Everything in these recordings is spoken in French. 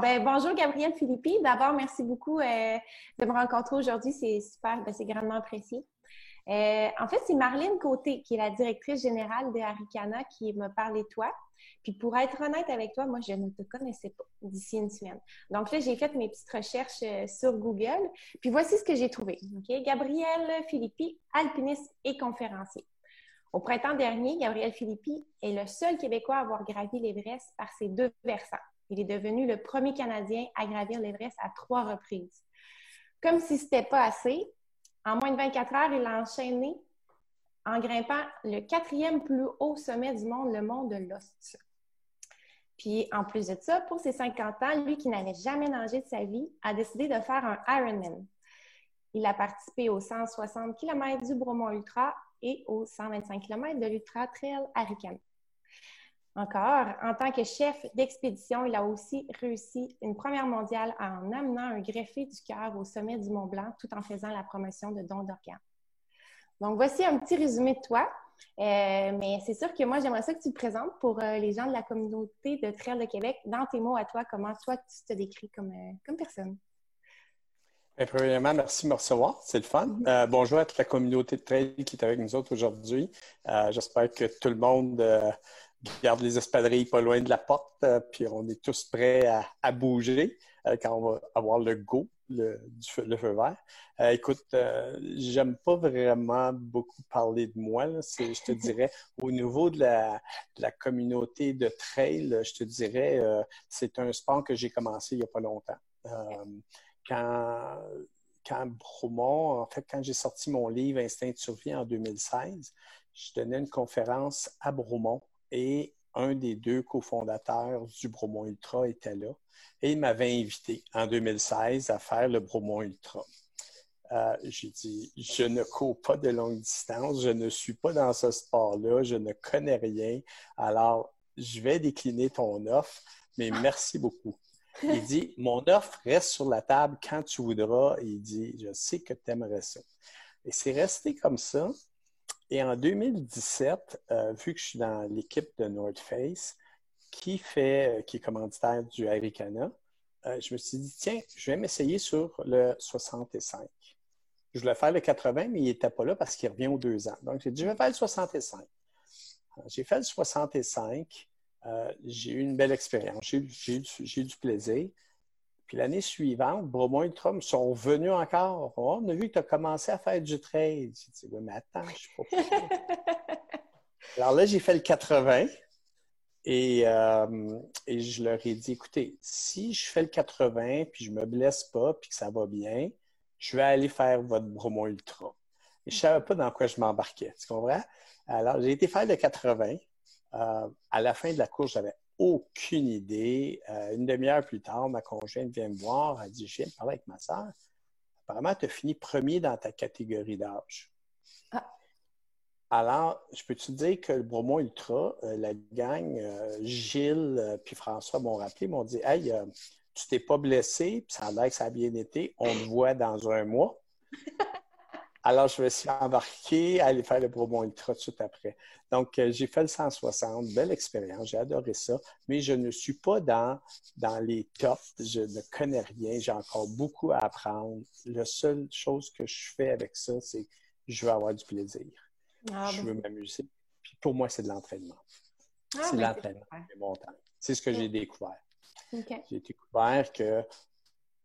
ben, bonjour Gabrielle Philippi. D'abord, merci beaucoup euh, de me rencontrer aujourd'hui. C'est super, ben, c'est grandement apprécié. Euh, en fait, c'est Marlène Côté, qui est la directrice générale de Aricana, qui me parlait de toi. Puis pour être honnête avec toi, moi, je ne te connaissais pas d'ici une semaine. Donc là, j'ai fait mes petites recherches euh, sur Google. Puis voici ce que j'ai trouvé. Gabrielle Philippi, alpiniste et conférencier. Au printemps dernier, Gabriel Philippi est le seul Québécois à avoir gravi l'Everest par ses deux versants. Il est devenu le premier Canadien à gravir l'Everest à trois reprises. Comme si ce n'était pas assez, en moins de 24 heures, il a enchaîné en grimpant le quatrième plus haut sommet du monde, le mont de l'Ost. Puis, en plus de ça, pour ses 50 ans, lui qui n'avait jamais nagé de sa vie, a décidé de faire un Ironman. Il a participé aux 160 km du Bromont Ultra et aux 125 km de l'Ultra Trail Aricana. Encore, en tant que chef d'expédition, il a aussi réussi une première mondiale en amenant un greffé du cœur au sommet du Mont Blanc tout en faisant la promotion de dons d'organes. Donc, voici un petit résumé de toi. Euh, mais c'est sûr que moi, j'aimerais ça que tu te présentes pour euh, les gens de la communauté de Trail de Québec. Dans tes mots à toi, comment toi, tu te décris comme, euh, comme personne? Bien, premièrement, merci de me recevoir. C'est le fun. Bonjour à toute la communauté de trail qui est avec nous aujourd'hui. J'espère que tout le monde garde les espadrilles pas loin de la porte, puis on est tous prêts à bouger quand on va avoir le go le, le feu vert. Euh, écoute, euh, j'aime pas vraiment beaucoup parler de moi. je te dirais, au niveau de la, communauté de trail, je te dirais, euh, c'est un sport que j'ai commencé il n'y a pas longtemps. quand, quand Bromont, en fait, quand j'ai sorti mon livre Instinct de survie en 2016, je donnais une conférence à Bromont et un des deux cofondateurs du Bromont Ultra était là et il m'avait invité en 2016 à faire le Bromont Ultra. Euh, j'ai dit, je ne cours pas de longue distance, je ne suis pas dans ce sport-là, je ne connais rien. Alors, je vais décliner ton offre, mais merci beaucoup. Il dit, mon offre reste sur la table quand tu voudras. il dit, je sais que tu aimerais ça. Et c'est resté comme ça. Et en 2017, euh, vu que je suis dans l'équipe de North Face, qui fait, euh, qui est commanditaire du Aricana, euh, je me suis dit, tiens, je vais m'essayer sur le 65. Je voulais faire le 80, mais il n'était pas là parce qu'il revient aux deux ans. Donc, j'ai dit, je vais faire le 65. J'ai fait le 65. j'ai eu une belle expérience. J'ai eu, du plaisir. Puis l'année suivante, Bromont et Trump sont revenus encore. Oh, on a vu que tu as commencé à faire du trade. J'ai dit, oui, mais attends, je ne suis pas Alors là, j'ai fait le 80 et, euh, et, je leur ai dit, écoutez, si je fais le 80 puis je ne me blesse pas puis que ça va bien, je vais aller faire votre Bromont Ultra. Et je ne savais pas dans quoi je m'embarquais, tu comprends? Alors, j'ai été faire le 80. Euh, à la fin de la course, j'avais aucune idée. Euh, une demi-heure plus tard, ma conjointe vient me voir. Elle dit Je viens de parler avec ma soeur. Apparemment, tu as fini premier dans ta catégorie d'âge. Ah. Alors, je peux te dire que le Bromont Ultra, euh, la gang, euh, Gilles puis François m'ont rappelé, m'ont dit Hey, tu t'es pas blessé, puis ça a l'air que ça a bien été. On te voit dans un mois. Alors, je me suis embarqué à aller faire le Bromont Ultra tout de suite après. Donc, euh, j'ai fait le 160, belle expérience, j'ai adoré ça, mais je ne suis pas dans, dans les tops, je ne connais rien, j'ai encore beaucoup à apprendre. La seule chose que je fais avec ça, c'est que je veux avoir du plaisir. Ah, je veux m'amuser. Puis pour moi, c'est de l'entraînement. Ah, c'est ben, l'entraînement C'est ce que j'ai découvert. J'ai découvert que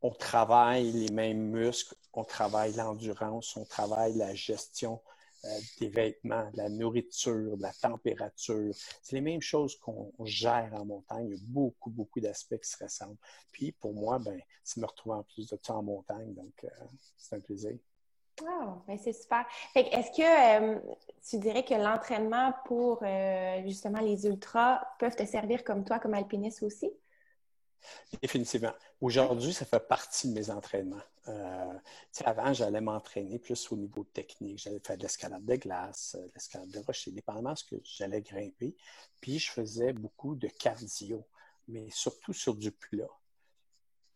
on travaille les mêmes muscles, on travaille l'endurance, on travaille la gestion euh, des vêtements, de la nourriture, de la température. C'est les mêmes choses qu'on gère en montagne. Il y a beaucoup, beaucoup d'aspects qui se ressemblent. Puis pour moi, ben, c'est me retrouver en plus de temps en montagne. Donc, euh, c'est un plaisir. Wow, ben, c'est super. Est-ce que euh, tu dirais que l'entraînement pour justement les ultras peuvent te servir comme toi, comme alpiniste aussi? Définitivement. Aujourd'hui, ça fait partie de mes entraînements. Euh, avant, j'allais m'entraîner plus au niveau technique. J'allais faire de l'escalade de glace, euh, de l'escalade de rocher, dépendamment de ce que j'allais grimper. Puis, je faisais beaucoup de cardio, mais surtout sur du plat.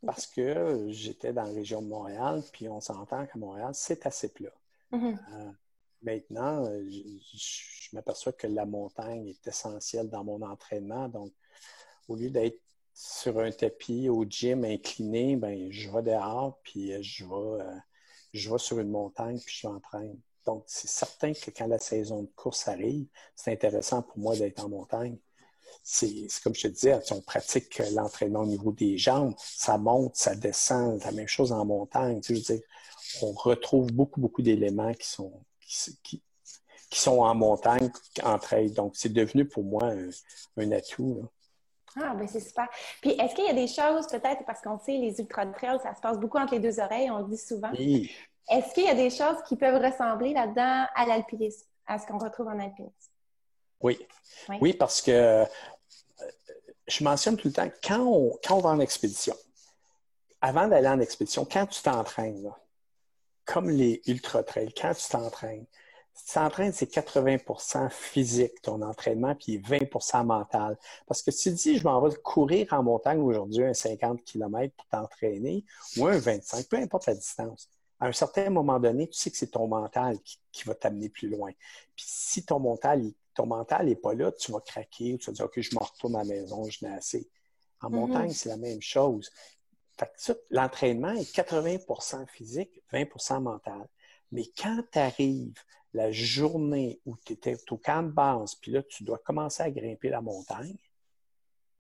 Parce que j'étais dans la région de Montréal, puis on s'entend qu'à Montréal, c'est assez plat. Mm-hmm. Euh, maintenant, je m'aperçois que la montagne est essentielle dans mon entraînement. Donc, au lieu d'être sur un tapis au gym incliné, ben, je vais dehors, puis euh, je vais, euh, je sur une montagne, puis je m'entraîne. Donc, c'est certain que quand la saison de course arrive, c'est intéressant pour moi d'être en montagne. C'est comme je te disais, on pratique l'entraînement au niveau des jambes, ça monte, ça descend, la même chose en montagne. Tu sais, on retrouve beaucoup, beaucoup d'éléments qui sont, qui, qui, sont en montagne entre elles. Donc, c'est devenu pour moi un, atout. Ah, ben c'est super. Puis, est-ce qu'il y a des choses, peut-être, parce qu'on sait, les ultra-trails, ça se passe beaucoup entre les deux oreilles, on le dit souvent. Oui. Est-ce qu'il y a des choses qui peuvent ressembler là-dedans à l'alpinisme, à ce qu'on retrouve en alpinisme? Oui. Oui, parce que euh, je mentionne tout le temps, quand on, quand on va en expédition, avant d'aller en expédition, quand tu t'entraînes, comme les ultra-trails, quand tu t'entraînes, tu t'entraînes, c'est 80% physique, ton entraînement, puis 20% mental. Parce que si tu dis, je m'en vais courir en montagne aujourd'hui un 50 km pour t'entraîner, ou un 25, peu importe la distance, à un certain moment donné, tu sais que c'est ton mental qui, va t'amener plus loin. Puis si ton mental, ton mental n'est pas là, tu vas craquer, tu vas dire, OK, je me retourne à la maison, je n'ai assez. En mm-hmm. montagne, c'est la même chose. L'entraînement est 80% physique, 20% mental. Mais quand tu arrives la journée où tu étais au camp de base, puis là, tu dois commencer à grimper la montagne,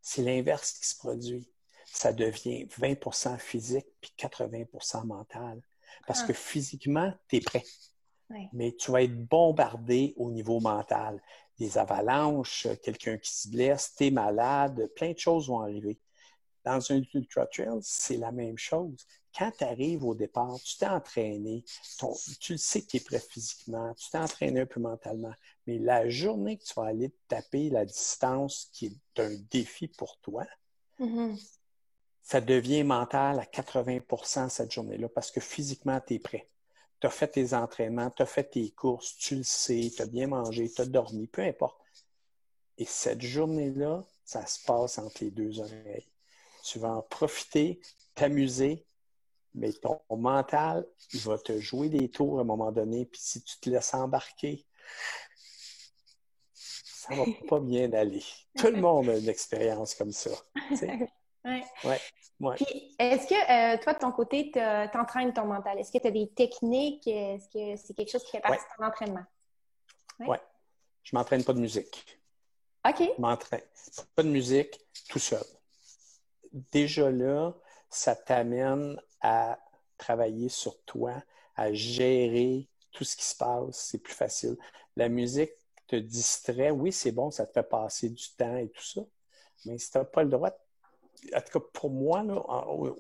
c'est l'inverse qui se produit. Ça devient 20% physique puis 80% mental. Parce que ah. physiquement, tu es prêt. Mais tu vas être bombardé au niveau mental. Des avalanches, quelqu'un qui se blesse, tu es malade, plein de choses vont arriver. Dans un ultra trail, c'est la même chose. Quand tu arrives au départ, tu t'es entraîné, tu le sais que tu es prêt physiquement, tu t'es entraîné un peu mentalement, mais la journée que tu vas aller taper la distance qui est un défi pour toi, mm-hmm. ça devient mental à 80% cette journée-là parce que physiquement, tu es prêt. Tu as fait tes entraînements, tu as fait tes courses, tu le sais, tu as bien mangé, tu as dormi, peu importe. Et cette journée-là, ça se passe entre les deux oreilles tu vas en profiter, t'amuser, mais ton mental, il va te jouer des tours à un moment donné, puis si tu te laisses embarquer, ça va pas bien aller. Tout le monde a une expérience comme ça. Oui. Ouais, Est-ce que euh, toi, de ton côté, tu entraînes ton mental? Est-ce que tu as des techniques? Est-ce que c'est quelque chose qui fait partie de ton entraînement? Oui. Je m'entraîne pas de musique. OK. Je m'entraîne pas de musique tout seul déjà là, ça t'amène à travailler sur toi, à gérer tout ce qui se passe. C'est plus facile. La musique te distrait. Oui, c'est bon, ça te fait passer du temps et tout ça. Mais si tu n'as pas le droit, en tout cas pour moi,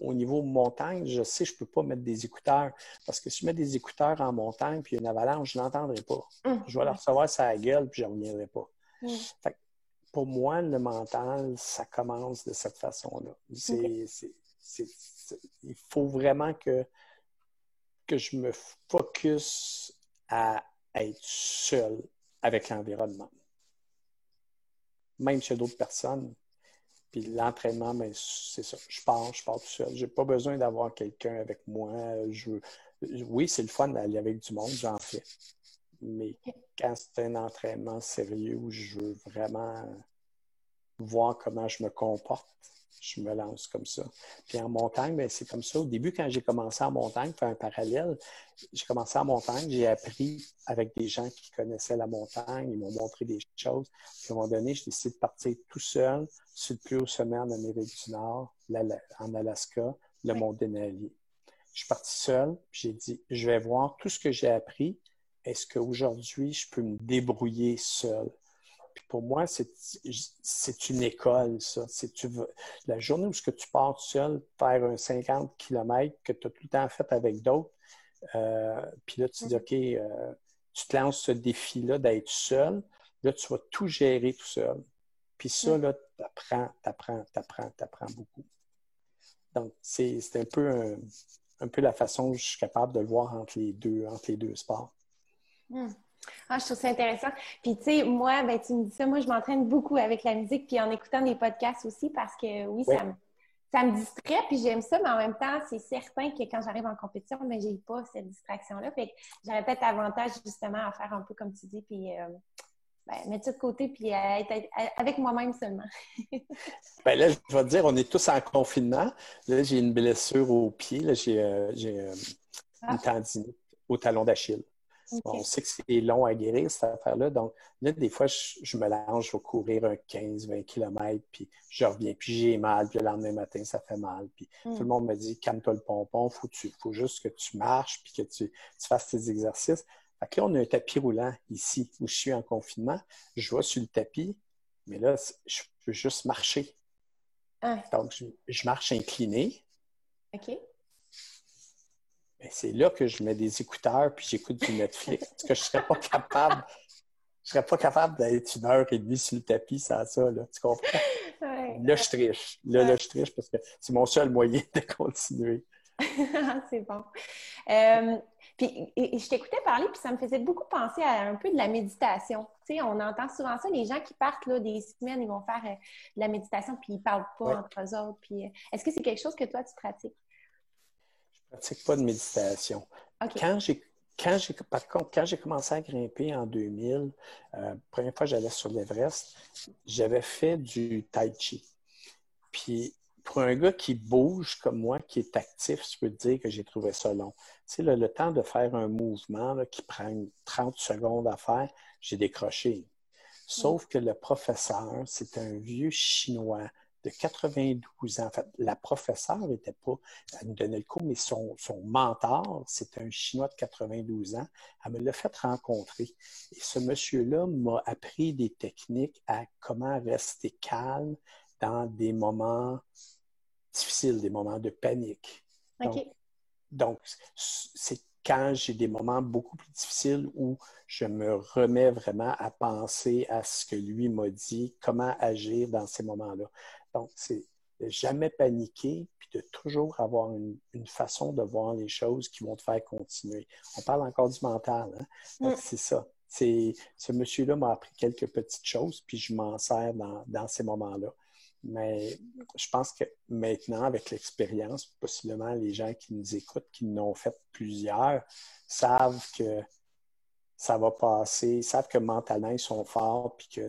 au, niveau montagne, je sais que je ne peux pas mettre des écouteurs. Parce que si je mets des écouteurs en montagne puis une avalanche, je ne l'entendrai pas. Hum. Je vais la recevoir sa gueule puis je ne reviendrai pas. Hum pour moi, le mental, ça commence de cette façon-là. Il faut vraiment que, que je me focus à être seul avec l'environnement. Même chez d'autres personnes. Puis l'entraînement, ben, c'est ça. Je pars, je pars tout seul. Je n'ai pas besoin d'avoir quelqu'un avec moi. oui, c'est le fun d'aller avec du monde, j'en fais. Mais quand c'est un entraînement sérieux où je veux vraiment voir comment je me comporte, je me lance comme ça. Puis en montagne, ben, c'est comme ça. Au début, quand j'ai commencé en montagne, faire un parallèle, j'ai commencé en montagne, j'ai appris avec des gens qui connaissaient la montagne, ils m'ont montré des choses. Puis à un moment donné, j'ai décidé de partir tout seul sur le plus haut sommet en Amérique du Nord, en Alaska, le mont Denali. Je suis parti seul, j'ai dit, je vais voir tout ce que j'ai appris, est-ce qu'aujourd'hui, je peux me débrouiller seul? Pour moi, c'est une école, ça. Tu veux, la journée où que tu pars seul faire un 50 km que tu as tout le temps fait avec d'autres, euh, puis là, tu dis, OK, euh, tu te lances ce défi-là d'être seul. Là, tu vas tout gérer tout seul. Puis ça, là, tu apprends, tu apprends, tu apprends, tu apprends beaucoup. Donc, c'est un peu, un, peu la façon que je suis capable de le voir entre les deux, entre les deux sports. Hmm. Ah, je trouve ça intéressant. Puis, tu sais, moi, ben, tu me dis ça, moi, je m'entraîne beaucoup avec la musique, puis en écoutant des podcasts aussi, parce que oui, Ça, me, ça me distrait, puis j'aime ça, mais en même temps, c'est certain que quand j'arrive en compétition, ben, j'ai pas cette distraction-là. Fait que j'aurais peut-être avantage, justement, à faire un peu comme tu dis, puis euh, ben, mettre ça de côté puis être, avec moi-même seulement. ben là, je vais te dire, on est tous en confinement. Là, j'ai une blessure au pied. Là, j'ai, euh, euh, une ah. tendinite au talon d'Achille. On sait que c'est long à guérir, cette affaire-là. Donc, là, des fois, je, me lance, je vais courir un 15-20 km, puis je reviens, puis j'ai mal, puis le lendemain matin, ça fait mal. Puis tout le hmm. monde me dit, calme-toi le pompon, il faut, juste que tu marches, puis que tu, fasses tes exercices. Fait que là, on a un tapis roulant ici, où je suis en confinement. Je vais sur le tapis, mais là, je peux juste marcher. Ah. Donc, je, marche incliné. OK. Ben, c'est là que je mets des écouteurs puis j'écoute du Netflix. parce que je ne serais pas capable. Je serais pas capable d'être une heure et demie sur le tapis sans ça, là. Tu comprends? Là, je triche. Là, là, je triche parce que c'est mon seul moyen de continuer. c'est bon. Euh, puis, je t'écoutais parler, puis ça me faisait beaucoup penser à un peu de la méditation. Tu sais, on entend souvent ça, les gens qui partent là, des semaines, ils vont faire euh, de la méditation, puis ils ne parlent pas entre eux autres. Puis, euh, est-ce que c'est quelque chose que toi, tu pratiques? Je ne pratique pas de méditation. Quand j'ai quand j'ai, par contre, quand j'ai commencé à grimper en 2000, euh, première fois que j'allais sur l'Everest, j'avais fait du tai chi. Puis, pour un gars qui bouge comme moi, qui est actif, je peux te dire que j'ai trouvé ça long. Tu sais, le, temps de faire un mouvement qui prend 30 secondes à faire, j'ai décroché. Sauf que le professeur, c'est un vieux Chinois de 92 ans. En fait, la professeure n'était pas, elle nous donnait le cours, mais son, son mentor, c'était un Chinois de 92 ans. Elle me l'a fait rencontrer. Et ce monsieur-là m'a appris des techniques à comment rester calme dans des moments difficiles, des moments de panique. Donc, c'est quand j'ai des moments beaucoup plus difficiles où je me remets vraiment à penser à ce que lui m'a dit, comment agir dans ces moments-là. Donc, c'est de jamais paniquer, puis de toujours avoir une, façon de voir les choses qui vont te faire continuer. On parle encore du mental, hein? Mm. C'est ça. ce monsieur-là m'a appris quelques petites choses, puis je m'en sers dans, ces moments-là. Mais je pense que maintenant, avec l'expérience, possiblement les gens qui nous écoutent, qui n'ont fait plusieurs, savent que ça va passer, savent que mentalement, ils sont forts, puis que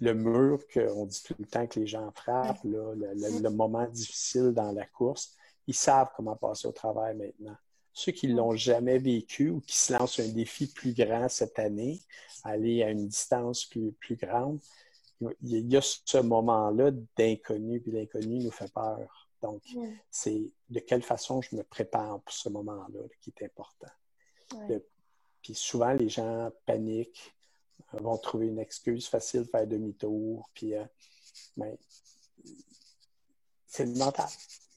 le mur qu'on dit tout le temps que les gens frappent, le, moment difficile dans la course, ils savent comment passer au travail maintenant. Ceux qui ne l'ont jamais vécu ou qui se lancent un défi plus grand cette année, aller à une distance plus, plus grande, il y a ce moment-là d'inconnu, puis l'inconnu nous fait peur. Donc, c'est de quelle façon je me prépare pour ce moment-là qui est important. puis souvent, les gens paniquent, vont trouver une excuse facile, faire demi-tour. Puis, euh, ben, c'est le mental.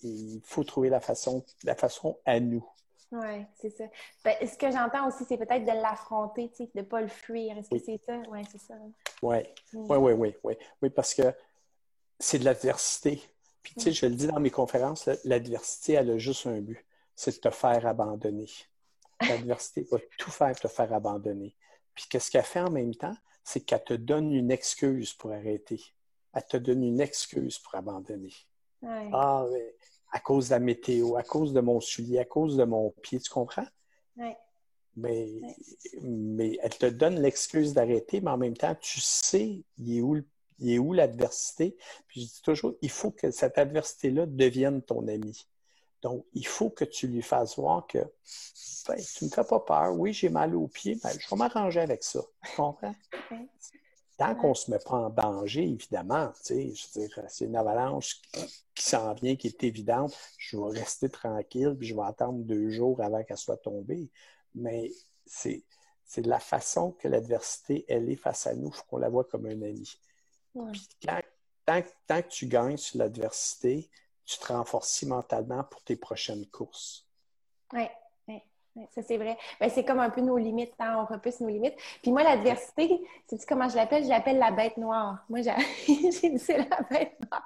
Il faut trouver la façon, la façon à nous. Oui, c'est ça. Ben, ce que j'entends aussi, c'est peut-être de l'affronter, de ne pas le fuir. Est-ce que c'est ça? Oui, c'est ça. Oui, oui, oui, oui, oui. Oui, parce que c'est de l'adversité. Puis, tu sais, je le dis dans mes conférences, l'adversité, elle a juste un but, c'est de te faire abandonner. L'adversité va tout faire te faire abandonner. Puis qu'est-ce qu'elle fait en même temps? C'est qu'elle te donne une excuse pour arrêter. Elle te donne une excuse pour abandonner. Ah, mais à cause de la météo, à cause de mon soulier, à cause de mon pied, tu comprends? Oui. Mais, mais elle te donne l'excuse d'arrêter, mais en même temps, tu sais, il est où, il est où l'adversité. Puis je dis toujours, il faut que cette adversité-là devienne ton ami. Donc, il faut que tu lui fasses voir que ben, tu ne me fais pas peur. Oui, j'ai mal aux pieds, mais je vais m'arranger avec ça. Tu comprends? Tant qu'on ne se met pas en danger, évidemment, tu sais, je veux dire, c'est une avalanche qui, s'en vient, qui est évidente, je vais rester tranquille, puis je vais attendre deux jours avant qu'elle soit tombée. Mais c'est, c'est la façon que l'adversité, elle est face à nous. Il faut qu'on la voit comme un ami. Puis tant, tant, que tu gagnes sur l'adversité, tu te renforces mentalement pour tes prochaines courses. Oui, oui, ça c'est vrai. Ben, c'est comme un peu nos limites, hein? on repousse nos limites. Puis moi, l'adversité, sais-tu comment je l'appelle? Je l'appelle la bête noire. Moi, j'ai dit c'est la bête noire.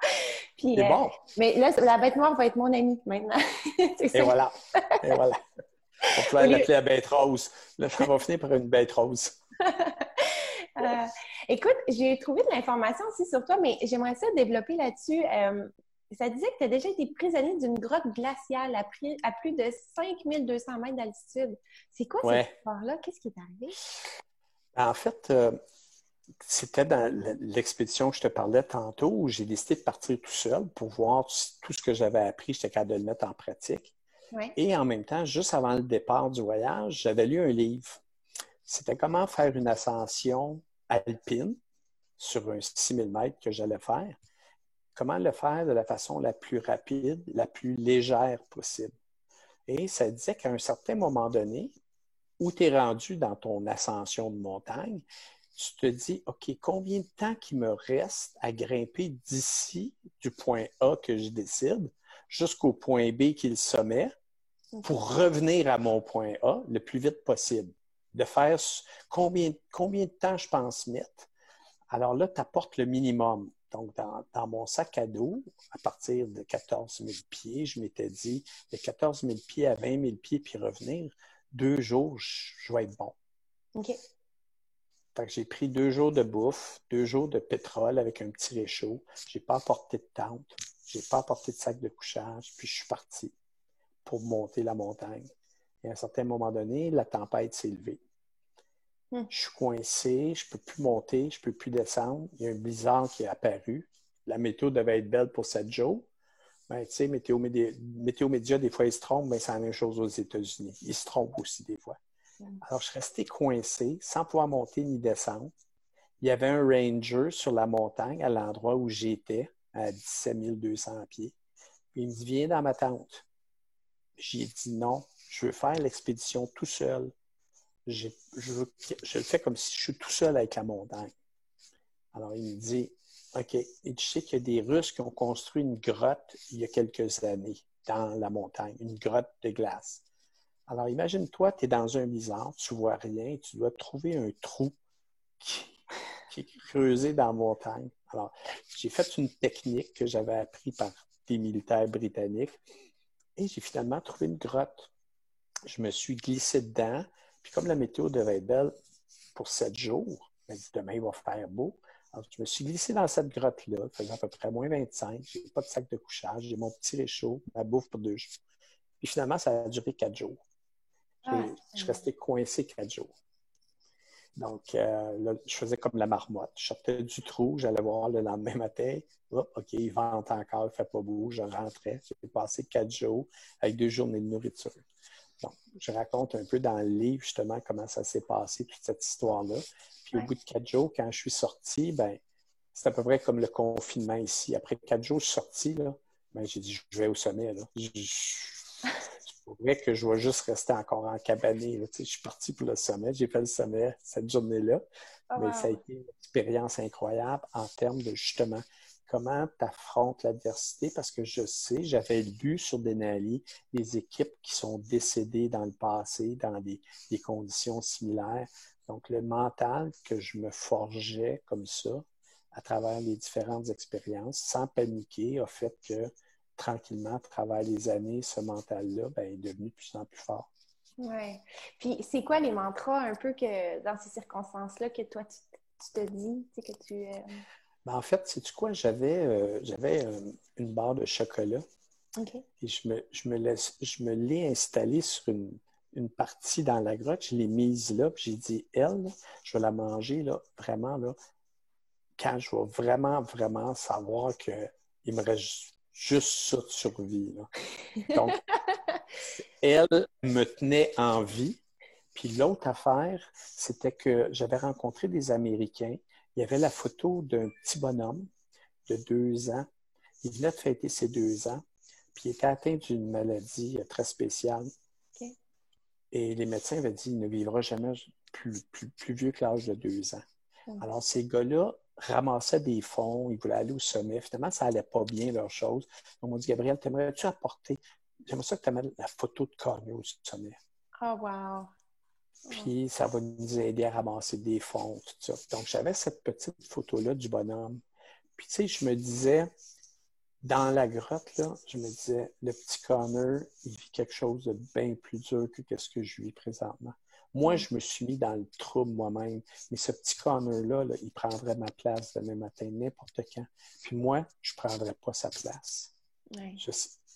c'est euh, bon. Mais là, la bête noire va être mon amie maintenant. Et voilà. Et voilà. On peut l'appeler la bête rose. Là, ça va finir par une bête rose. Euh, écoute, j'ai trouvé de l'information aussi sur toi, mais j'aimerais ça développer là-dessus. Euh, ça disait que tu as déjà été prisonnier d'une grotte glaciale à, plus de 5200 mètres d'altitude. C'est quoi cette histoire-là? Qu'est-ce qui est arrivé? En fait, euh, c'était dans l'expédition que je te parlais tantôt où j'ai décidé de partir tout seul pour voir tout ce que j'avais appris, j'étais capable de le mettre en pratique. Et en même temps, juste avant le départ du voyage, j'avais lu un livre. C'était comment faire une ascension alpine sur un 6000 mètres que j'allais faire. Comment le faire de la façon la plus rapide, la plus légère possible. Et ça disait qu'à un certain moment donné, où tu es rendu dans ton ascension de montagne, tu te dis, OK, combien de temps qu'il me reste à grimper d'ici, du point A que je décide, jusqu'au point B qui est le sommet, pour revenir à mon point A le plus vite possible. De faire combien, combien de temps je pense mettre? Alors là, tu apportes le minimum. Donc, dans, mon sac à dos, à partir de 14 000 pieds, je m'étais dit, de 14 000 pieds à 20 000 pieds, puis revenir, deux jours, je, vais être bon. OK j'ai pris deux jours de bouffe, deux jours de pétrole avec un petit réchaud. J'ai pas apporté de tente, j'ai pas apporté de sac de couchage, puis je suis parti pour monter la montagne. Et à un certain moment donné, la tempête s'est levée. Hmm. Je suis coincé, je peux plus monter, je peux plus descendre. Il y a un blizzard qui est apparu. La météo devait être belle pour cette jours. Ben, tu sais, météo, météo média, des fois, ils se trompent, mais c'est la même chose aux États-Unis. Ils se trompent aussi des fois. Alors, je suis resté coincé sans pouvoir monter ni descendre. Il y avait un ranger sur la montagne à l'endroit où j'étais, à 17 200 pieds. Puis il me dit Viens dans ma tente. J'ai dit non, je veux faire l'expédition tout seul. Je, le fais comme si je suis tout seul avec la montagne. Alors il me dit OK, et tu sais qu'il y a des Russes qui ont construit une grotte il y a quelques années dans la montagne, une grotte de glace. Alors, imagine-toi, tu es dans un blizzard, tu vois rien, tu dois trouver un trou qui, est creusé dans la montagne. Alors, j'ai fait une technique que j'avais appris par des militaires britanniques et j'ai finalement trouvé une grotte. Je me suis glissé dedans, puis comme la météo devait être belle pour sept jours, demain il va faire beau. Alors, je me suis glissé dans cette grotte-là, faisant à peu près moins 25. J'ai pas de sac de couchage, j'ai mon petit réchaud, ma bouffe pour deux jours. Puis finalement, ça a duré quatre jours. Ah, je suis resté coincé quatre jours. Donc, euh, là, je faisais comme la marmotte. Je sortais du trou, j'allais voir le lendemain matin. OK, il vente encore, il fait pas beau. Je rentrais. J'ai passé quatre jours avec deux journées de nourriture. Donc, je raconte un peu dans le livre, justement, comment ça s'est passé, toute cette histoire-là. Puis, au bout de quatre jours, quand je suis sorti, ben, c'est à peu près comme le confinement ici. Après quatre jours, je suis sorti, là, ben, j'ai dit, je vais au sommet, là vrai que je vais juste rester encore en cabané. je suis parti pour le sommet. J'ai fait le sommet cette journée-là. Ah, mais ça a été une expérience incroyable en termes de justement comment tu affrontes l'adversité parce que je sais, j'avais lu sur Denali des équipes qui sont décédées dans le passé dans des, des conditions similaires. Donc, le mental que je me forgeais comme ça à travers les différentes expériences, sans paniquer, a fait que tranquillement, à travers les années, ce mental-là ben, est devenu de plus en plus fort. Oui. Puis, c'est quoi les mantras un peu que dans ces circonstances-là que toi, tu, te dis, tu sais, que tu. Euh, ben, en fait, sais-tu quoi? J'avais, euh, j'avais euh, une barre de chocolat. OK. Et je me, je me, laisse, je me l'ai installée sur une, une, partie dans la grotte. Je l'ai mise là, puis j'ai dit, elle, je vais la manger, là, vraiment, là, quand je vais vraiment, vraiment savoir qu'il me reste juste ça de survie. Donc, elle me tenait en vie. Puis l'autre affaire, c'était que j'avais rencontré des Américains. Il y avait la photo d'un petit bonhomme de deux ans. Il venait de fêter ses deux ans. Puis il était atteint d'une maladie très spéciale. Et les médecins avaient dit qu'il ne vivra jamais plus, plus vieux que l'âge de deux ans. Alors, ces gars-là ramassaient des fonds, ils voulaient aller au sommet. Finalement, ça n'allait pas bien, leur chose. Donc, on dit, Gabriel, t'aimerais-tu apporter, j'aimerais ça que tu amènes la photo de Kanye au sommet. Oh, wow. Puis, ça va nous aider à ramasser des fonds, tout ça. Donc, j'avais cette petite photo-là du bonhomme. Puis, tu sais, je me disais, dans la grotte, là, je me disais, le petit Connor, il vit quelque chose de bien plus dur que ce que je vis présentement. Moi, je me suis mis dans le trouble moi-même. Mais ce petit Connor-là, il prendrait ma place demain matin, n'importe quand. Puis moi, je ne prendrais pas sa place.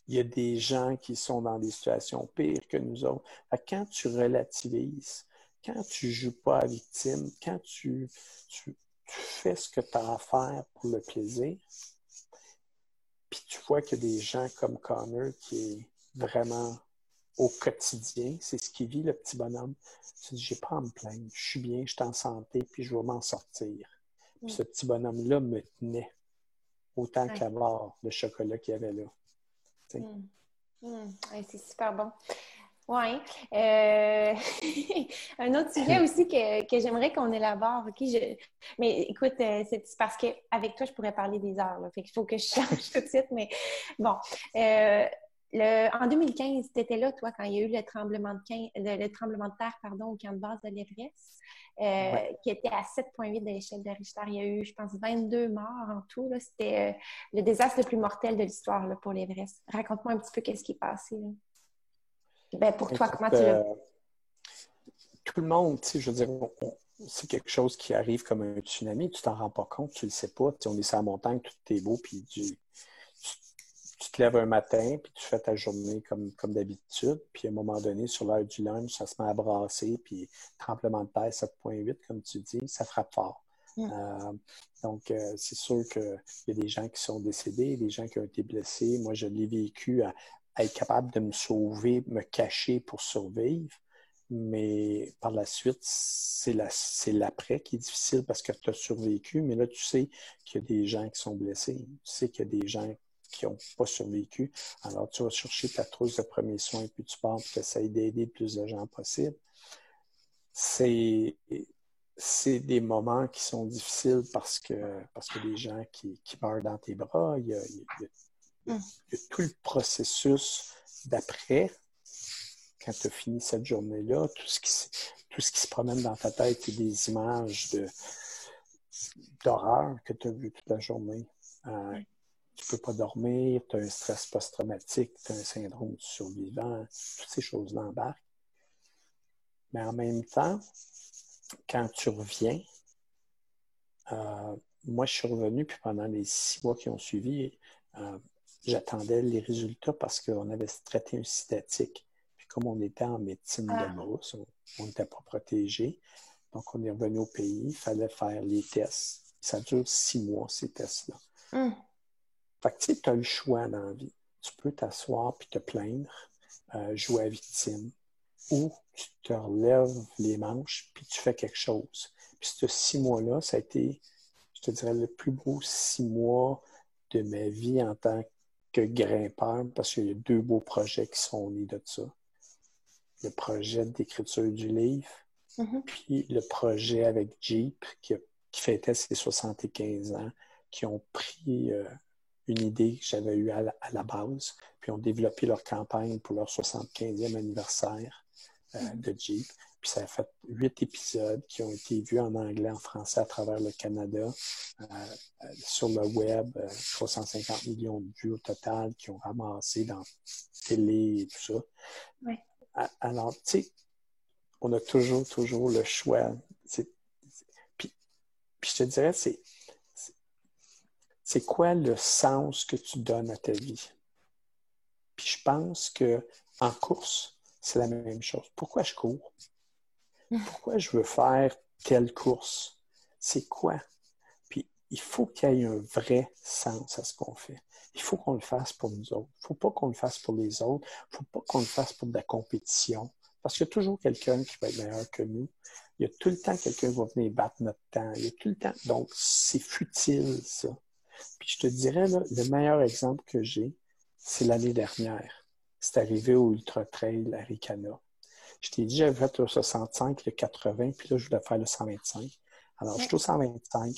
il y a des gens qui sont dans des situations pires que nous autres. quand tu relativises, quand tu ne joues pas à victime, quand tu, tu, tu fais ce que tu as à faire pour le plaisir, puis tu vois qu'il y a des gens comme Connor qui est vraiment au quotidien, c'est ce qu'il vit, le petit bonhomme. Tu dis, j'ai pas à me plaindre, je suis bien, je suis en santé, puis je vais m'en sortir. Puis ce petit bonhomme-là me tenait autant qu'à voir le chocolat qu'il y avait là. Hmm. Hmm. c'est super bon. Oui. Euh, un autre sujet aussi que, j'aimerais qu'on élabore. OK? Mais écoute, euh, c'est parce qu'avec toi, je pourrais parler des heures. Là. Fait qu'il faut que je change tout de suite. Mais bon. Euh, en 2015, tu étais là, toi, quand il y a eu le tremblement de, le, tremblement de terre pardon, au camp de base de l'Everest, qui était à 7,8 de l'échelle de Richter. Il y a eu, je pense, 22 morts en tout. C'était le désastre le plus mortel de l'histoire pour l'Everest. Raconte-moi un petit peu qu'est-ce qui est passé. Ben, pour toi, comment tu l'as? Euh, tout le monde, tu sais, je veux dire, c'est quelque chose qui arrive comme un tsunami, tu t'en rends pas compte, tu le sais pas. on est sur la montagne, tout est beau, puis tu, te lèves un matin, puis tu fais ta journée comme, comme d'habitude, puis à un moment donné, sur l'heure du lunch, ça se met à brasser, puis tremblement de terre 7.8, comme tu dis, ça frappe fort. Mm. Euh, donc, euh, c'est sûr qu'il y a des gens qui sont décédés, des gens qui ont été blessés. Moi, je l'ai vécu à, être capable de me sauver, me cacher pour survivre. Mais par la suite, c'est l'après qui est difficile parce que tu as survécu, mais là, tu sais qu'il y a des gens qui sont blessés. Tu sais qu'il y a des gens qui n'ont pas survécu. Alors, tu vas chercher ta trousse de premiers soins, puis tu pars pour essayer d'aider le plus de gens possible. C'est c'est des moments qui sont difficiles parce que parce que des gens qui, qui meurent dans tes bras, il y a, Mm. tout le processus d'après, quand tu as fini cette journée-là, tout ce qui, tout ce qui se promène dans ta tête, c'est des images de, d'horreur que tu as vues toute la journée. Euh, tu ne peux pas dormir, tu as un stress post-traumatique, tu as un syndrome du survivant, toutes ces choses-là embarquent. Mais en même temps, quand tu reviens, euh, moi, je suis revenu, puis pendant les six mois qui ont suivi, euh, j'attendais les résultats parce qu'on avait traité un cytatique. Puis comme on était en médecine de ah. brousse, on n'était pas protégé. Donc, on est revenu au pays, il fallait faire les tests. Ça dure six mois, ces tests-là. Hum. Fait que tu sais, tu as le choix dans la vie. Tu peux t'asseoir puis te plaindre, euh, jouer à victime, ou tu te relèves les manches puis tu fais quelque chose. Puis ce six mois-là, ça a été, je te dirais, le plus beau six mois de ma vie en tant que grimpeur, parce qu'il y a deux beaux projets qui sont nés de ça. Le projet d'écriture du livre, mm-hmm. puis le projet avec Jeep, qui, fêtait ses 75 ans, qui ont pris euh, une idée que j'avais eue à la, base, puis ont développé leur campagne pour leur 75e anniversaire euh, mm-hmm. de Jeep. Puis ça a fait huit épisodes qui ont été vus en anglais, en français à travers le Canada, euh, euh, sur le web, 350 euh, millions de vues au total qui ont ramassé dans télé et tout ça. Oui. Alors, tu sais, on a toujours, toujours le choix. Puis, puis je te dirais, c'est c'est quoi le sens que tu donnes à ta vie? Puis je pense que en course, c'est la même chose. Pourquoi je cours? Pourquoi je veux faire telle course? C'est quoi? Puis il faut qu'il y ait un vrai sens à ce qu'on fait. Il faut qu'on le fasse pour nous autres. Il ne faut pas qu'on le fasse pour les autres. Il ne faut pas qu'on le fasse pour de la compétition. Parce qu'il y a toujours quelqu'un qui va être meilleur que nous. Il y a tout le temps quelqu'un qui va venir battre notre temps. Il y a tout le temps. Donc, c'est futile, ça. Puis je te dirais, le meilleur exemple que j'ai, c'est l'année dernière. C'est arrivé au Ultra Trail à Ricana. Je t'ai dit, j'avais fait le 65, le 80, puis là, je voulais faire le 125. Alors, je suis au 125.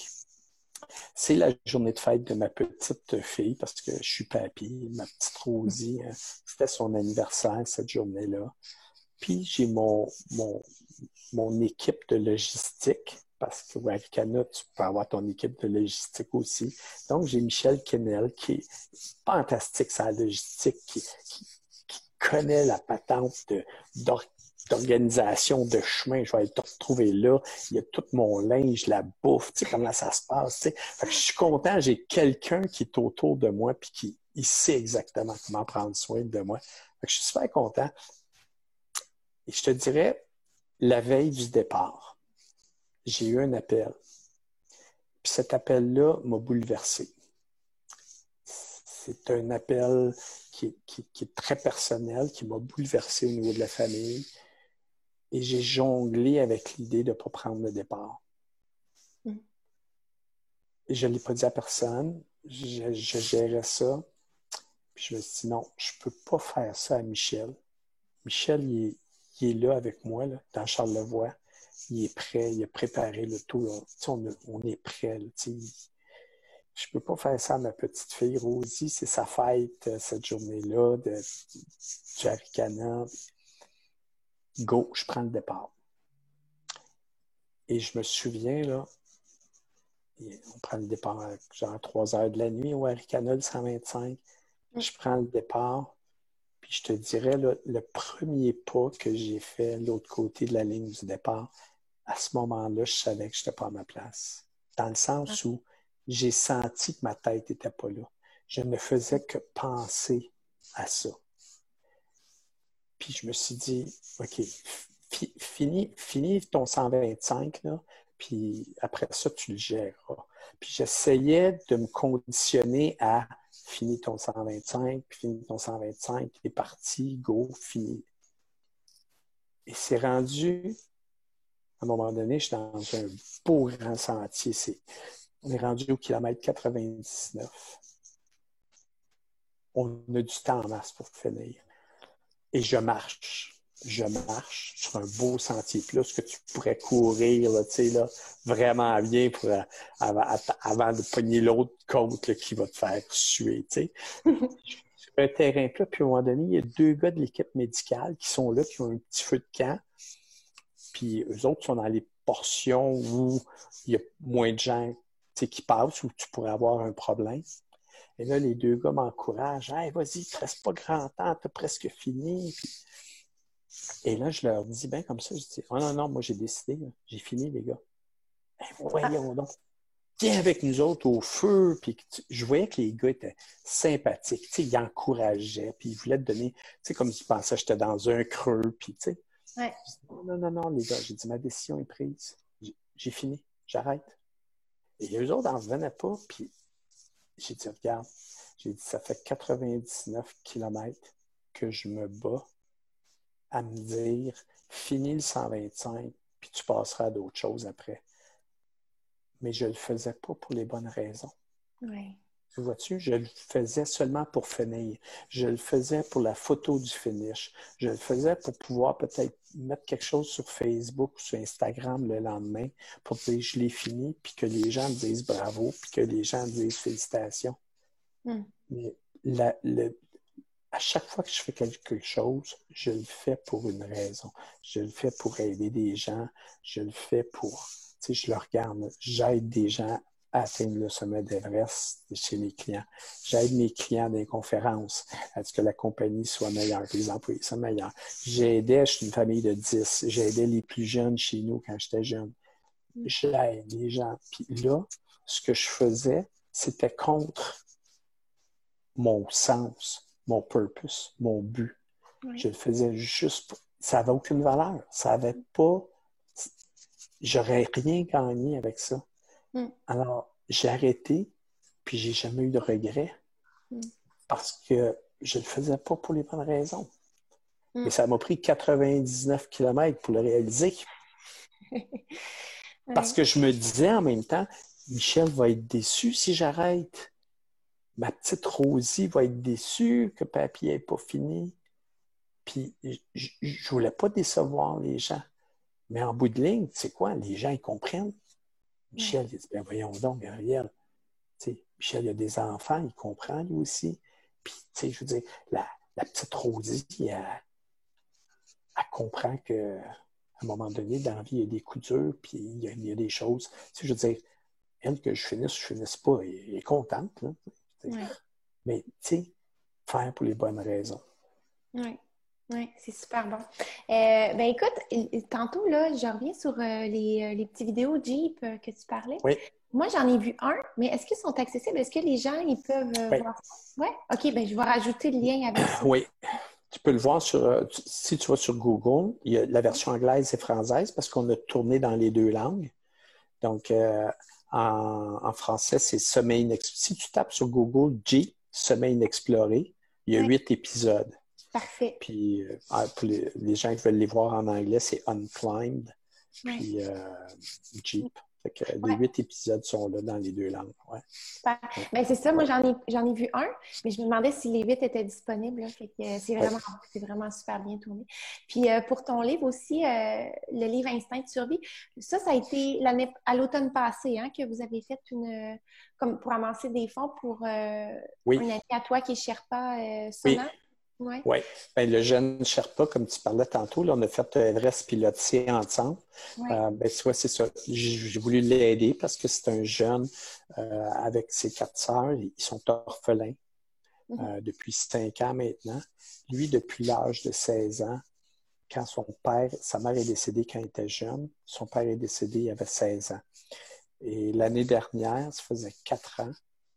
C'est la journée de fête de ma petite fille parce que je suis papy, ma petite Rosie. Hein. C'était son anniversaire cette journée-là. Puis j'ai mon, mon, équipe de logistique parce que ouais, Cana, tu peux avoir ton équipe de logistique aussi. Donc, j'ai Michel Kennel qui est fantastique, sa logistique, qui, connaît la patente d'organisation de chemin. Je vais te retrouver là. Il y a tout mon linge, la bouffe, tu sais, comment ça se passe. Je suis content, j'ai quelqu'un qui est autour de moi puis qui sait exactement comment prendre soin de moi. je suis super content. Et je te dirais, la veille du départ, j'ai eu un appel. Puis cet appel-là m'a bouleversé. C'est un appel qui, est très personnel, qui m'a bouleversé au niveau de la famille. Et j'ai jonglé avec l'idée de ne pas prendre le départ. Mm. Et je ne l'ai pas dit à personne. Je, gérais ça. Puis je me suis dit, non, je ne peux pas faire ça à Michel. Michel, il est, là avec moi, là, dans Charlevoix. Il est prêt, il a préparé le tout. On, on, est prêt. Là, je peux pas faire ça à ma petite fille. Rosie, c'est sa fête euh, cette journée-là de Jaricana. Go, je prends le départ. Et je me souviens, là, on prend le départ à genre 3 heures de la nuit au Aricana, le 125. Je prends le départ, puis je te dirais, le premier pas que j'ai fait de l'autre côté de la ligne du départ, à ce moment-là, je savais que je n'étais pas à ma place. Dans le sens ah. où j'ai senti que ma tête n'était pas là. Je ne faisais que penser à ça. Puis je me suis dit, OK, finis, finis ton 125, là, puis après ça, tu le géreras. Puis j'essayais de me conditionner à finis ton 125, puis finis ton 125, est parti, go, fini. Et c'est rendu, à un moment donné, je suis dans un beau grand sentier. On est rendu au kilomètre 99. On a du temps en masse pour finir. Et je marche. Je marche sur un beau sentier plus que tu pourrais courir là, là, vraiment bien pour, euh, avant, de pogner l'autre côte qui va te faire suer. sur un terrain plat, puis à un moment donné, il y a deux gars de l'équipe médicale qui sont là, qui ont un petit feu de camp. Puis eux autres sont dans les portions où il y a moins de gens qui passe où tu pourrais avoir un problème. Et là, les deux gars m'encouragent. Hey, vas-y, il ne reste pas grand temps, tu as presque fini. Et là, je leur dis, ben comme ça, je dis, oh non, non, moi j'ai décidé, j'ai fini, les gars. voyons donc. Viens avec nous autres au feu. Puis je voyais que les gars étaient sympathiques. ils encourageaient, puis ils voulaient te donner, tu sais, comme tu pensais, j'étais dans un creux, puis tu sais. Non, non, non, les gars, j'ai dit, ma décision est prise. J'ai fini, j'arrête. Et eux autres n'en revenaient pas. Puis j'ai dit, regarde, j'ai dit, ça fait 99 km que je me bats à me dire, finis le 125, puis tu passeras à d'autres choses après. Mais je ne le faisais pas pour les bonnes raisons. Oui. Vois-tu, je le faisais seulement pour finir. Je le faisais pour la photo du finish. Je le faisais pour pouvoir peut-être mettre quelque chose sur Facebook ou sur Instagram le lendemain pour dire je l'ai fini, puis que les gens disent bravo, puis que les gens disent félicitations. Hmm. Mais à chaque fois que je fais quelque chose, je le fais pour une raison. Je le fais pour aider des gens. Je le fais pour, tu sais, je le regarde, j'aide des gens atteindre le sommet d'Everest chez mes clients. J'aide mes clients dans les conférences à ce que la compagnie soit meilleure, que les employés soient meilleurs. J'aidais, je suis une famille de 10, j'aidais les plus jeunes chez nous quand j'étais jeune. J'aide les gens. Puis là, ce que je faisais, c'était contre mon sens, mon purpose, mon but. Je le faisais juste pour... Ça n'avait aucune valeur. Ça n'avait pas... J'aurais rien gagné avec ça. Mm. Alors, j'ai arrêté, puis j'ai jamais eu de regrets mm. parce que je ne le faisais pas pour les bonnes raisons. Mm. Mais ça m'a pris 99 km pour le réaliser. Parce que je me disais en même temps, Michel va être déçu si j'arrête. Ma petite Rosie va être déçue que papier n'est pas fini. Puis je ne voulais pas décevoir les gens. Mais en bout de ligne, tu sais quoi, les gens ils comprennent. Michel, il dit, ben voyons donc, Gabriel. Michel, il a des enfants, il comprend lui aussi. Puis, tu sais, je veux dire, la, petite Rosie, elle, comprend que à un moment donné, dans la vie, il y a des coups durs, puis il y a, des choses. Tu sais, je veux dire, elle, que je finisse, je finisse pas, elle, est contente. Là, Mais, tu sais, faire pour les bonnes raisons. Oui. Oui, c'est super bon. Euh, ben écoute, tantôt, là, je reviens sur euh, les, euh, les petites vidéos Jeep que tu parlais. Oui. Moi, j'en ai vu un, mais est-ce qu'ils sont accessibles? Est-ce que les gens, ils peuvent voir ça? Oui? OK, ben je vais rajouter le lien avec ça. Oui. Tu peux le voir sur, si tu vas sur Google, il y a la version anglaise et française parce qu'on a tourné dans les deux langues. Donc, En, français, c'est Sommeil inexploré. Si tu tapes sur Google G, Sommeil inexploré, il y a huit épisodes. Parfait. Puis, euh, ah, pour les, gens qui veulent les voir en anglais, c'est Unclimbed, puis euh, Jeep les huit épisodes sont là dans les deux langues. Ouais. Ben, c'est ça, moi j'en ai, j'en ai vu un, mais je me demandais si les huit étaient disponibles. c'est, vraiment, c'est vraiment super bien tourné. Puis euh, pour ton livre aussi, euh, le livre Instinct de survie, ça, ça a été l'année à l'automne passé hein, que vous avez fait une comme pour amasser des fonds pour euh, une amie à toi qui est Sherpa Sona. Oui. Ouais. Ben, le jeune Sherpa, comme tu parlais tantôt, là, on a fait Everest pilotier ensemble. Euh, ben, tu vois, c'est ça. J'ai voulu l'aider parce que c'est un jeune euh, avec ses quatre sœurs. Ils sont orphelins mhm. euh, depuis cinq ans maintenant. Lui, depuis l'âge de 16 ans, quand son père, sa mère est décédée quand il était jeune, son père est décédé, il avait 16 ans. Et l'année dernière, ça faisait quatre ans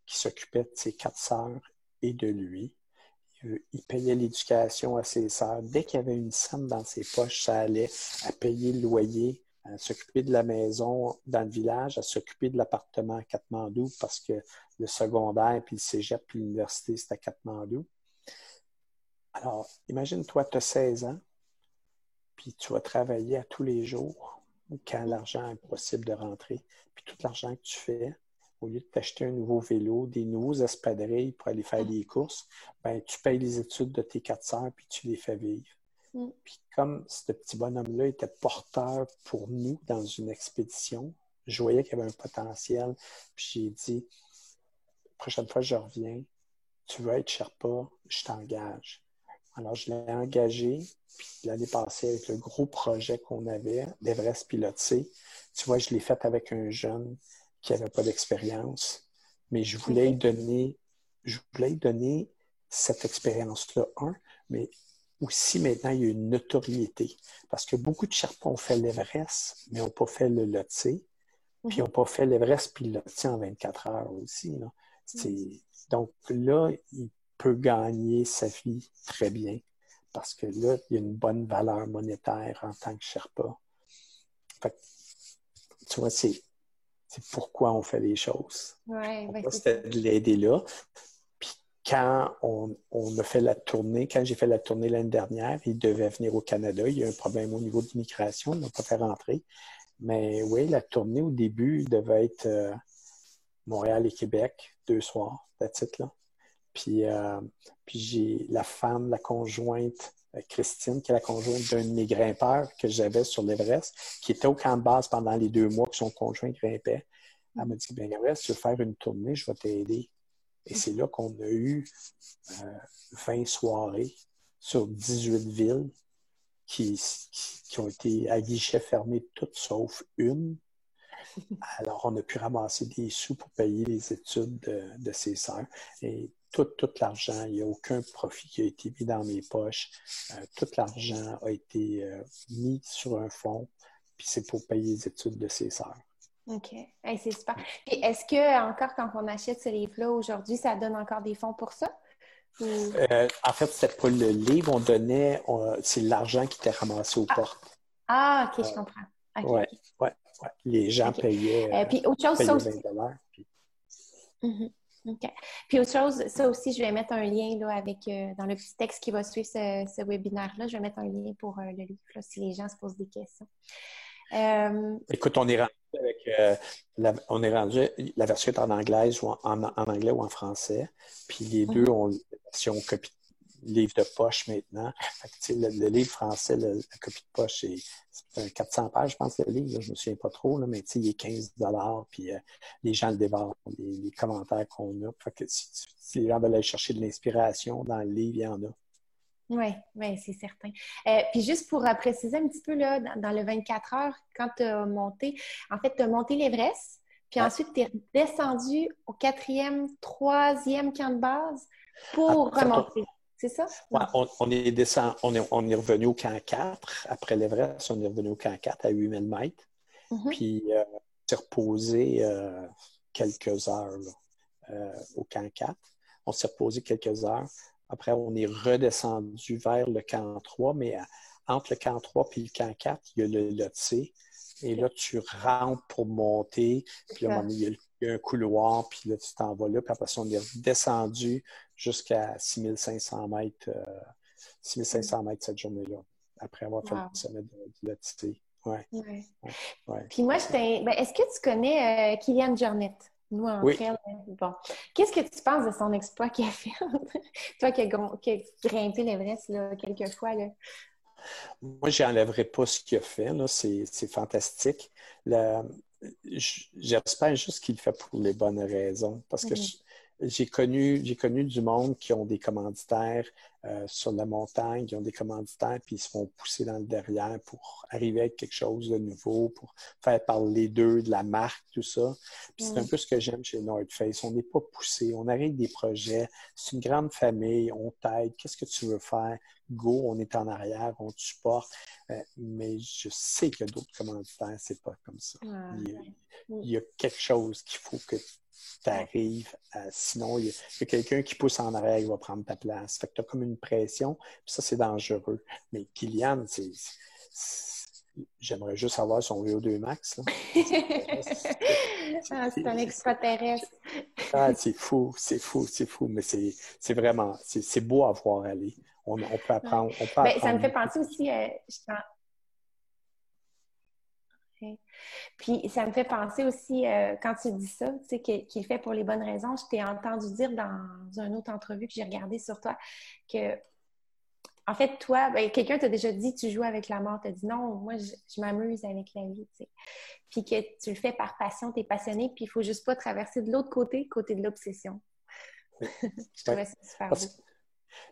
qu'il s'occupait de ses quatre sœurs et de lui il payait l'éducation à ses sœurs. Dès qu'il y avait une somme dans ses poches, ça allait à payer le loyer, à s'occuper de la maison dans le village, à s'occuper de l'appartement à Katmandou parce que le secondaire, puis le cégep, puis l'université, c'était à Katmandou. Alors, imagine-toi, tu as 16 ans, puis tu vas travailler à tous les jours quand l'argent est possible de rentrer. Puis tout l'argent que tu fais, au lieu de t'acheter un nouveau vélo, des nouveaux espadrilles pour aller faire des courses, ben, tu payes les études de tes quatre sœurs puis tu les fais vivre. Mm. Puis comme ce petit bonhomme-là était porteur pour nous dans une expédition, je voyais qu'il y avait un potentiel. Puis j'ai dit, prochaine fois que je reviens, tu veux être Sherpa, je t'engage. Alors, je l'ai engagé, puis l'année passée, avec le gros projet qu'on avait, d'Everest piloté, tu vois, je l'ai fait avec un jeune qui n'avait pas d'expérience, mais je voulais lui donner, je voulais donner cette expérience-là, un, mais aussi maintenant, il y a une notoriété. Parce que beaucoup de Sherpas ont fait l'Everest, mais n'ont pas fait le Lotse, puis n'ont pas fait l'Everest puis le Lotse en 24 heures aussi. Donc là, il peut gagner sa vie très bien parce que là, il y a une bonne valeur monétaire en tant que Sherpa. Fait, tu vois, c'est c'est pourquoi on fait les choses. Ouais, ben C'était de l'aider là. Puis quand on, a fait la tournée, quand j'ai fait la tournée l'année dernière, il devait venir au Canada. Il y a un problème au niveau de l'immigration, il n'a pas fait rentrer. Mais oui, la tournée au début devait être euh, Montréal et Québec, deux soirs, la titre là. Puis, euh, puis j'ai la femme, la conjointe Christine, qui est la conjointe d'un de mes grimpeurs que j'avais sur l'Everest, qui était au camp de base pendant les deux mois que son conjoint grimpait. Elle m'a dit Bien, Gabriel, tu veux faire une tournée, je vais t'aider. Et c'est là qu'on a eu 20 euh, soirées sur 18 villes qui, ont été à guichet fermé, toutes sauf une. Alors, on a pu ramasser des sous pour payer les études de, de ses sœurs. Et tout, l'argent. Il n'y a aucun profit qui a été mis dans mes poches. Euh, tout l'argent a été euh, mis sur un fonds, puis c'est pour payer les études de ses sœurs. OK. c'est super. est-ce que, encore, quand on achète ce livre-là aujourd'hui, ça donne encore des fonds pour ça? Euh, en fait, c'était pas le livre, on donnait, c'est l'argent qui était ramassé aux ah. portes. Ah, OK, je comprends. Oui, ouais, ouais, Les gens payaient. puis autre chose, ça aussi. OK. Puis autre chose, ça aussi, je vais mettre un lien là, avec, euh, dans le petit texte qui va suivre ce, webinaire-là, je vais mettre un lien pour euh, le livre si les gens se posent des questions. Euh, Écoute, on est rendu avec la, on est rendu, la version est en anglais ou en, anglais ou en français. Puis les deux ont la version copie livre de poche maintenant. le, livre français, la copie de poche, c'est 400 pages, je pense, le livre. je ne me souviens pas trop, là, mais il est 15 puis euh, les gens le dévorent, les, commentaires qu'on a. si, les gens veulent aller chercher de l'inspiration dans le livre, il y en a. Oui, ouais, c'est certain. Euh, puis juste pour euh, préciser un petit peu, là, dans, le 24 heures, quand tu as monté, en fait, tu as monté l'Everest, puis ensuite, tu es descendu au quatrième, troisième camp de base pour ah, remonter. C'est ça? on, est descend, on, est, on est revenu au camp 4. Après l'Everest, on est revenu au camp 4 à 8000 mètres. Mm-hmm. Puis, euh, on s'est reposé euh, quelques heures euh, au camp 4. On s'est reposé quelques heures. Après, on est redescendu vers le camp 3, mais entre le camp 3 et le camp 4, il y a le Lotse. Et là, tu rentres pour monter. Puis là, il y, a un couloir, puis là, tu t'en vas là. Puis après ça, on est descendu jusqu'à 6500 mètres, 6500 mm. mètres cette journée-là, après avoir fait le sommet de, la Ouais. ouais. Puis moi, je ben, est-ce que tu connais euh, Kylian Jornet? Nous, en oui. bon. Qu'est-ce que tu penses de son exploit qu'il a fait? Toi qui as, grimpé l'Everest quelques fois. Là. Moi, je n'enlèverai pas ce qu'il a fait. C'est fantastique. J'espère juste qu'il le fait pour les bonnes raisons. Parce que mm-hmm j'ai connu, j'ai connu du monde qui ont des commanditaires euh, sur la montagne, qui ont des commanditaires, puis ils se font pousser dans le derrière pour arriver avec quelque chose de nouveau, pour faire parler d'eux, de la marque, tout ça. Puis c'est un peu ce que j'aime chez North Face. On n'est pas poussé, on arrive des projets, c'est une grande famille, on t'aide, qu'est-ce que tu veux faire? Go, on est en arrière, on te supporte. Euh, mais je sais que d'autres commanditaires, c'est pas comme ça. il y a quelque chose qu'il faut que t'arrives. sinon, il y a, quelqu'un qui pousse en arrière, il va prendre ta place. Fait que tu as comme une pression, puis ça, c'est dangereux. Mais Kylian, c'est. J'aimerais juste avoir son VO2 max. ah, c'est un extraterrestre. ah, c'est fou, c'est fou, c'est fou, mais c'est vraiment, c'est beau à voir aller. On, on peut apprendre. On peut ben, ça me fait penser aussi, euh, puis ça me fait penser aussi, euh, quand tu dis ça, tu sais, qu'il fait pour les bonnes raisons. Je t'ai entendu dire dans une autre entrevue que j'ai regardée sur toi que, en fait, toi, ben, quelqu'un t'a déjà dit tu joues avec la mort. Tu dit non, moi, je, m'amuse avec la vie. Tu sais. Puis que tu le fais par passion, tu es passionné, puis il faut juste pas traverser de l'autre côté, côté de l'obsession. je trouvais ça super beau.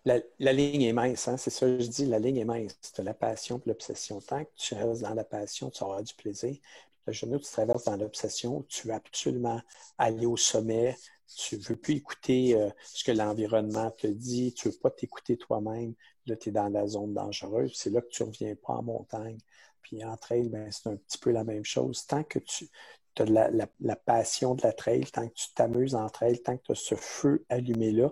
La, ligne est mince, hein? c'est ça que je dis, la ligne est mince. Tu la passion et l'obsession. Tant que tu restes dans la passion, tu auras du plaisir. Le genou, tu traverses dans l'obsession, tu veux absolument aller au sommet, tu ne veux plus écouter euh, ce que l'environnement te dit, tu ne veux pas t'écouter toi-même. Là, tu es dans la zone dangereuse. C'est là que tu ne reviens pas en montagne. Puis en trail, c'est un petit peu la même chose. Tant que tu as la, passion de la trail, tant que tu t'amuses en trail, tant que tu as ce feu allumé là,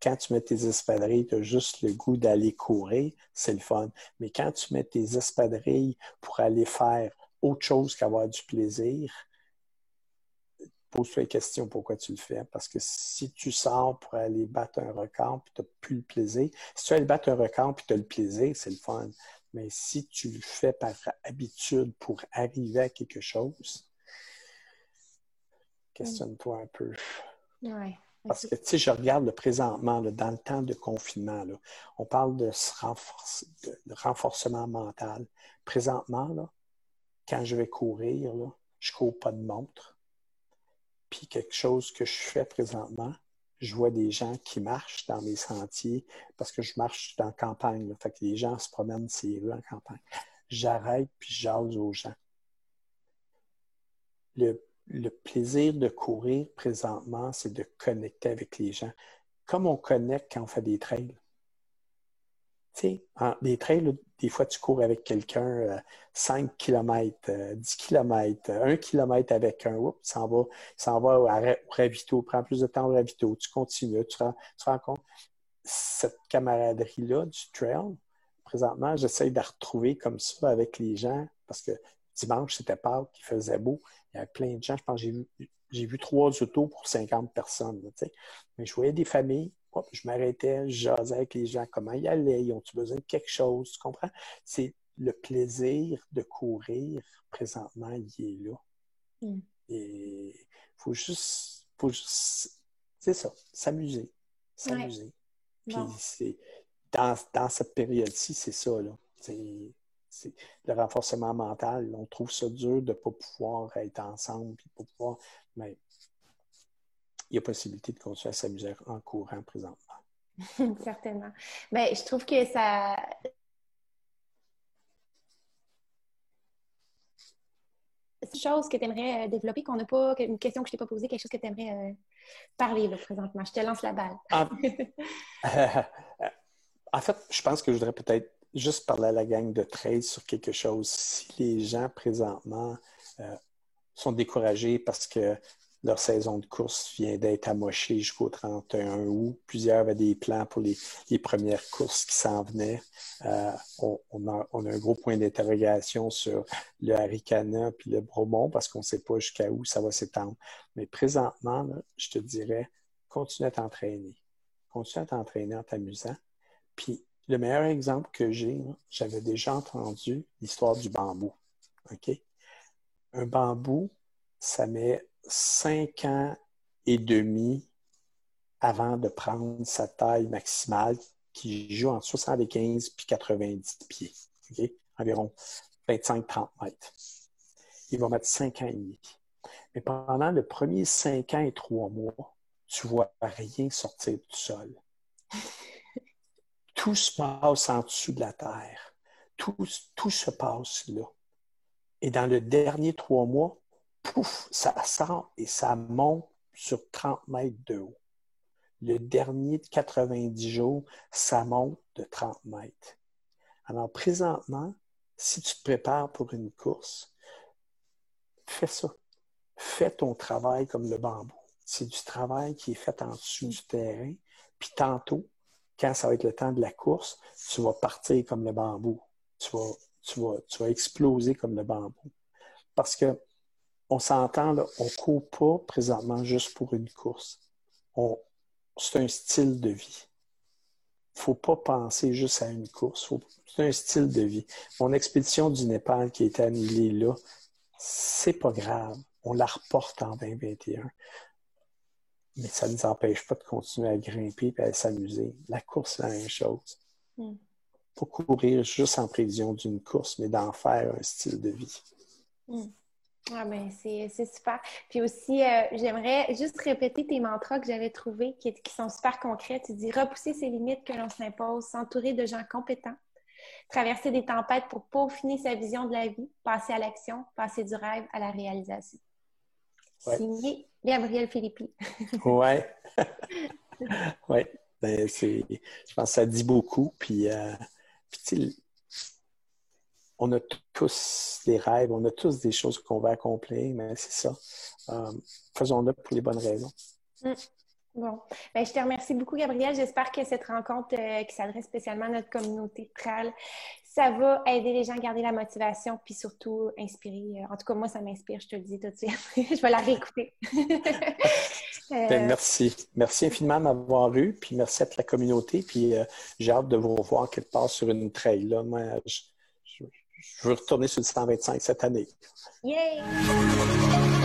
quand tu mets tes espadrilles, tu as juste le goût d'aller courir, c'est le fun. Mais quand tu mets tes espadrilles pour aller faire autre chose qu'avoir du plaisir, pose-toi la question pourquoi tu le fais. Parce que si tu sors pour aller battre un record et tu n'as plus le plaisir, si tu aller battre un record et tu as le plaisir, c'est le fun. Mais si tu le fais par habitude pour arriver à quelque chose, questionne-toi un peu. Ouais. Parce que, tu sais, je regarde le présentement, dans le temps de confinement, on parle de, renforcement mental. Présentement, quand je vais courir, je ne cours pas de montre. Puis quelque chose que je fais présentement, je vois des gens qui marchent dans mes sentiers parce que je marche dans la campagne. Là, fait que les gens se promènent ces rues en campagne. J'arrête puis j'ose aux gens. Le le plaisir de courir présentement, c'est de connecter avec les gens. Comme on connecte quand on fait des trails. Tu sais, des trails, des fois, tu cours avec quelqu'un 5 km, 10 km, 1 km avec un, oups, s'en va, s'en va au, ravito, prend plus de temps au ravito, tu continues, tu, tu te rends compte. Cette camaraderie-là du trail, présentement, j'essaie de la retrouver comme ça avec les gens parce que dimanche, c'était Pâques, il faisait beau. Il y avait plein de gens. Je pense que j'ai vu, trois autos pour 50 personnes. Mais je voyais des familles. je m'arrêtais, je jasais avec les gens. Comment ils allaient? Ils ont-ils besoin de quelque chose? Tu comprends? C'est le plaisir de courir présentement, il est là. Mm. Et il faut juste, faut juste c'est ça, s'amuser. S'amuser. Puis c'est dans, dans, cette période-ci, c'est ça. Là le renforcement mental. On trouve ça dur de ne pas pouvoir être ensemble, puis pas pouvoir. Mais il y a possibilité de continuer à s'amuser en courant présentement. Certainement. Mais ben, je trouve que ça. C'est une chose que tu aimerais euh, développer, qu'on n'a pas, une question que je t'ai pas posée, quelque chose que tu aimerais euh, parler là, présentement. Je te lance la balle. En fait, je pense que je voudrais peut-être juste parler à la gang de trade sur quelque chose. Si les gens présentement euh, sont découragés parce que leur saison de course vient d'être amochée jusqu'au 31 août. Plusieurs avaient des plans pour les, premières courses qui s'en venaient. Euh, on, a, un gros point d'interrogation sur le Haricana puis le Bromont parce qu'on ne sait pas jusqu'à où ça va s'étendre. Mais présentement, je te dirais, continue à t'entraîner. Continue à t'entraîner en t'amusant. Puis le meilleur exemple que j'ai, j'avais déjà entendu l'histoire du bambou. Un bambou, ça met cinq ans et demi avant de prendre sa taille maximale qui joue entre 75 et 90 pieds. Environ 25-30 mètres. Il va mettre cinq ans et demi. Mais pendant le premier cinq ans et trois mois, tu vois rien sortir du sol. Tout se passe en dessous de la terre. Tout, tout se passe là. Et dans le dernier trois mois, pouf, ça sort et ça monte sur 30 mètres de haut. Le dernier de 90 jours, ça monte de 30 mètres. Alors, présentement, si tu te prépares pour une course, fais ça. Fais ton travail comme le bambou. C'est du travail qui est fait en dessous du terrain. Puis tantôt, quand ça va être le temps de la course, tu vas partir comme le bambou. Tu vas, tu vas, tu vas exploser comme le bambou. Parce que on s'entend, on ne court pas présentement juste pour une course. C'est un style de vie. Il ne faut pas penser juste à une course. C'est un style de vie. Mon expédition du Népal qui été annulée là, c'est pas grave. On la reporte en 2021. Mais ça ne nous empêche pas de continuer à grimper et à s'amuser. La course, c'est la même chose. Mm. Pas courir juste en prévision d'une course, mais d'en faire un style de vie. Mm. Ah ben c'est super. Puis aussi, euh, j'aimerais juste répéter tes mantras que j'avais trouvés qui, qui, sont super concrets. Tu dis repousser ses limites que l'on s'impose, s'entourer de gens compétents, traverser des tempêtes pour peaufiner sa vision de la vie, passer à l'action, passer du rêve à la réalisation. Signé Gabriel Philippi. oui. oui. Ben, je pense que ça dit beaucoup. Puis, euh, puis on a tous des rêves, on a tous des choses qu'on va accomplir, mais c'est ça. Euh, faisons-le pour les bonnes raisons. Mm. Bon. Ben, je te remercie beaucoup, Gabriel. J'espère que cette rencontre euh, qui s'adresse spécialement à notre communauté TRAL, ça va aider les gens à garder la motivation puis surtout inspirer. Euh, en tout cas, moi, ça m'inspire, je te le dis tout de suite. je vais la réécouter. Ben, merci. Merci infiniment de m'avoir eu, puis merci à toute la communauté, puis j'ai hâte de vous revoir quelque part sur une trail. Là. Moi, je veux retourner sur le 125 cette année. Yay!